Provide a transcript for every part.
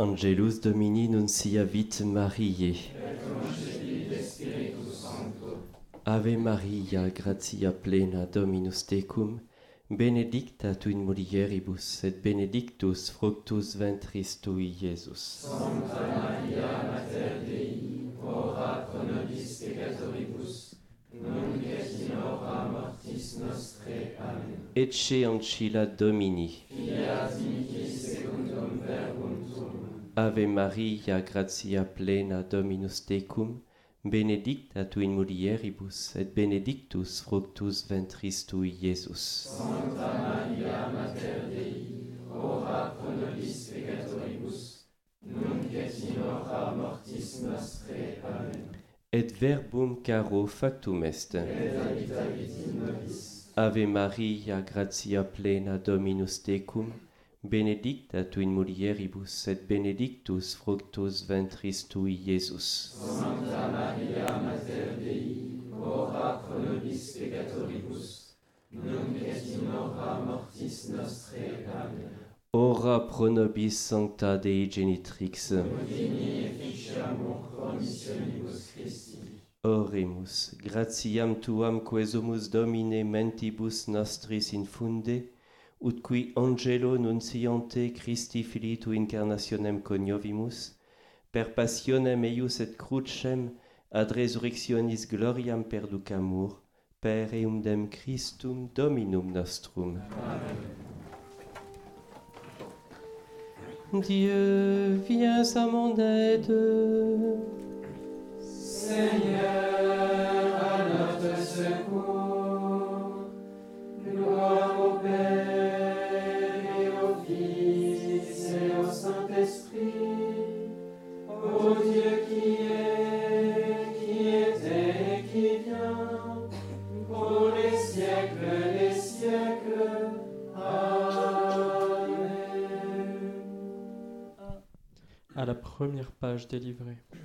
Angelus Domini nunciavit Mariae. Ave Maria, gratia plena Dominus tecum, benedicta tu in mulieribus et benedictus fructus ventris tui, Iesus. Sancta Maria, Mater Dei, ora pro nobis peccatoribus, nunc in hora mortis nostre. Amen. Ecce ancilla Domini. Ave Maria, gratia plena Dominus tecum, benedicta tu in mulieribus et benedictus fructus ventris tui, Iesus. Sancta Maria, Mater Dei, ora pro nobis peccatoribus, nunc et in hora mortis nostre. Amen. Et verbum caro factum est. Et habitavit in nobis. Ave Maria, gratia plena Dominus tecum, benedicta tu in mulieribus et benedictus fructus ventris tui, Iesus. Sancta Maria, Mater Dei, ora pro nobis peccatoribus, nunc et in hora mortis nostre. Amen. Ora pro nobis sancta Dei genitrix, Udini efficiamur promissionibus Christi. oremus, gratiam tuam quesumus Domine mentibus nostris infunde, ut qui angelo nunciante Christi Filii tu incarnationem coniovimus, per passionem eius et crucem ad resurrectionis gloriam perducamur, per eumdem Christum Dominum nostrum. Dieu, viens à mon aide. Seigneur, à notre secours, première page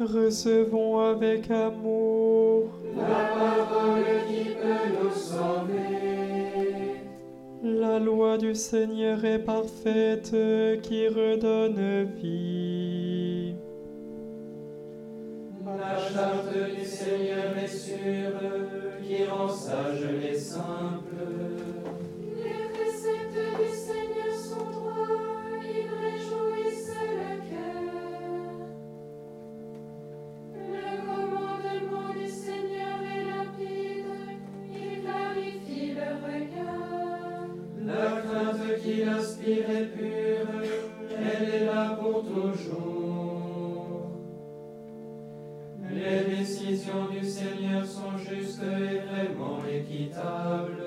Recevons avec amour La parole qui peut nous sauver. la loi du Seigneur est parfaite qui redonne vie. La charte du Seigneur est sûre, qui rend sages les simples. Seigneur sont justes et vraiment équitables.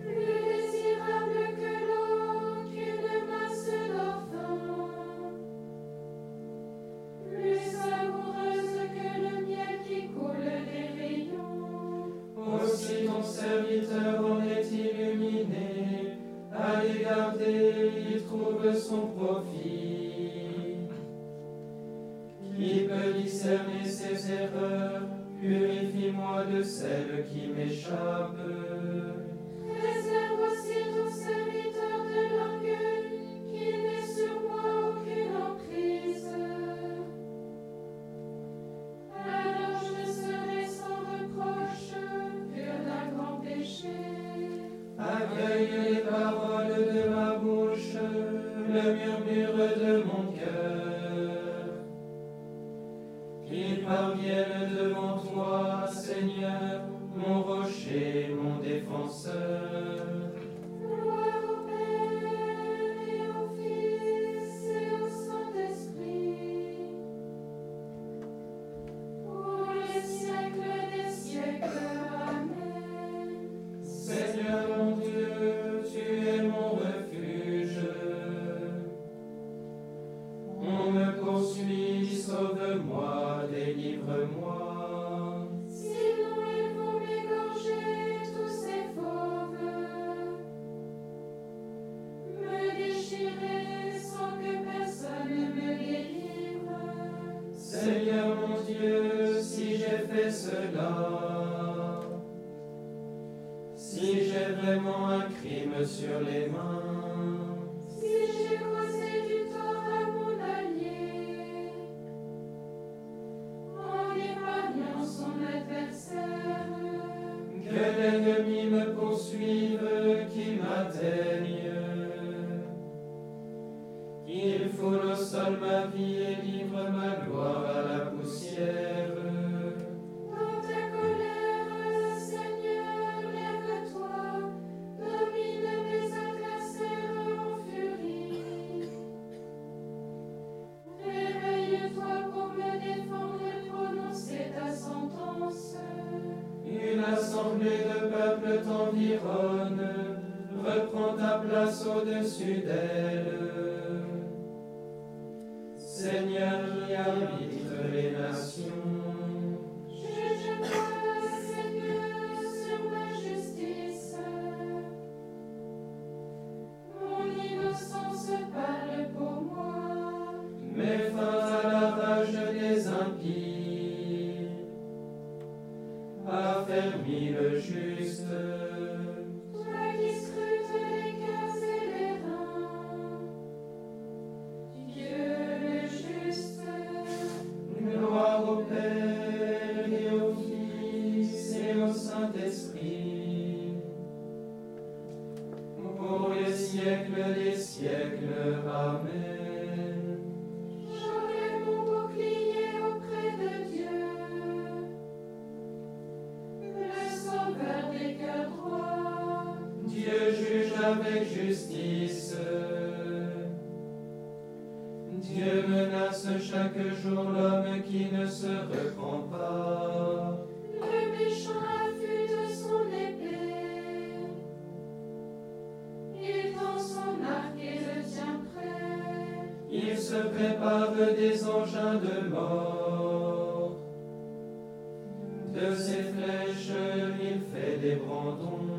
Plus désirable que l'or, qu'une masse fin. Plus savoureuse que le miel qui coule des rayons. Aussi ton serviteur en est illuminé, à les garder, il trouve son profit. Qui peut discerner ses erreurs, Purifie-moi de celle qui m'échappe. Réserve aussi ton serviteur de l'orgueil, qu'il n'ait sur moi aucune emprise. Alors je serai sans reproche, pur d'un grand péché. Accueille les paroles de ma bouche, le murmure de mon cœur. Qu'ils parviennent vraiment un crime sur les mains, Si j'ai causé du tort à mon allié, en épargnant son adversaire, que l'ennemi me poursuive, qu'il m'atteigne. Il foule au sol ma vie et livre ma gloire à la poussière. T'environne, reprends ta place au-dessus d'elle. Seigneur qui arbitre les nations, siècles des siècles. Amen. J'aurai mon bouclier auprès de Dieu. Le sauveur des cœurs droits. Dieu juge avec justice. Dieu menace chaque jour l'homme qui ne se reprend pas. Le méchant se prépare des engins de mort. De ses flèches, il fait des brandons.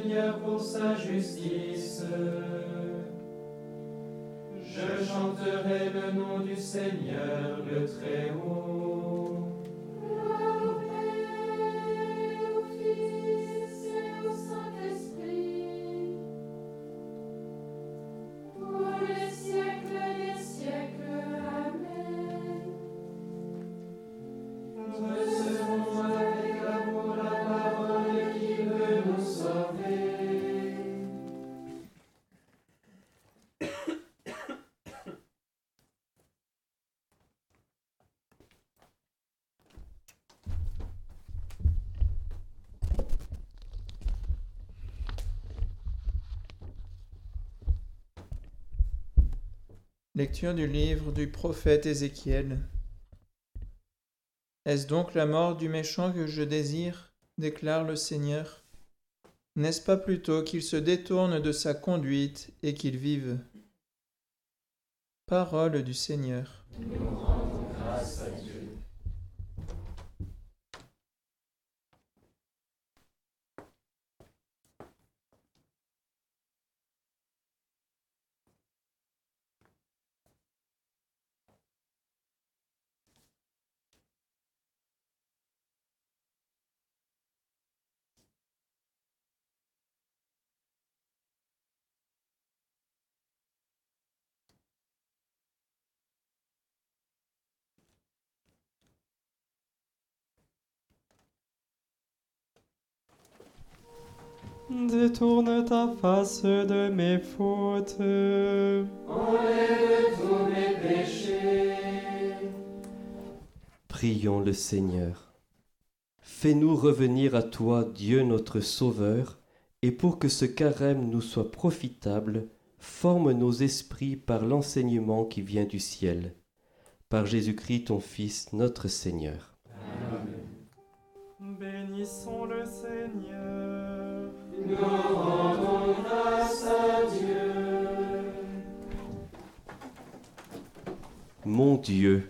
Seigneur pour sa justice. Je chanterai le nom du Seigneur, le Très-Haut. Lecture du livre du prophète Ézéchiel. Est-ce donc la mort du méchant que je désire? déclare le Seigneur. N'est-ce pas plutôt qu'il se détourne de sa conduite et qu'il vive? Parole du Seigneur. Détourne ta face de mes fautes. Enlève tous mes péchés. Prions le Seigneur. Fais-nous revenir à toi, Dieu notre Sauveur, et pour que ce carême nous soit profitable, forme nos esprits par l'enseignement qui vient du ciel. Par Jésus-Christ ton Fils, notre Seigneur. Bénissons le Seigneur. Mon Dieu,